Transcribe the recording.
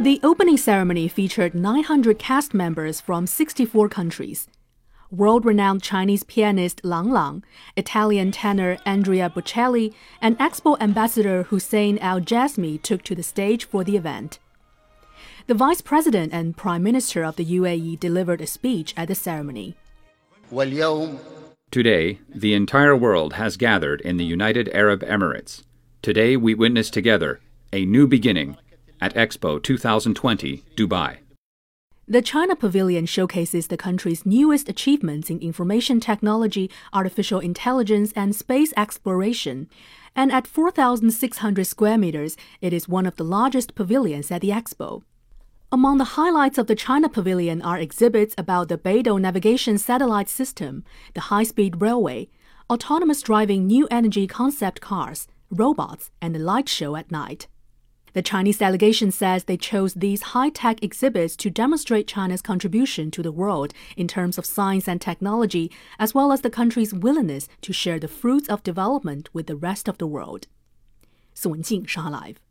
The opening ceremony featured 900 cast members from 64 countries. World renowned Chinese pianist Lang Lang, Italian tenor Andrea Bocelli, and Expo ambassador Hussein Al Jasmi took to the stage for the event. The Vice President and Prime Minister of the UAE delivered a speech at the ceremony. Today, the entire world has gathered in the United Arab Emirates. Today, we witness together a new beginning at Expo 2020, Dubai. The China Pavilion showcases the country's newest achievements in information technology, artificial intelligence, and space exploration. And at 4,600 square meters, it is one of the largest pavilions at the expo. Among the highlights of the China Pavilion are exhibits about the Beidou navigation satellite system, the high speed railway, autonomous driving new energy concept cars, robots, and the light show at night. The Chinese delegation says they chose these high tech exhibits to demonstrate China's contribution to the world in terms of science and technology, as well as the country's willingness to share the fruits of development with the rest of the world. Sun Jing, Shanghai Live.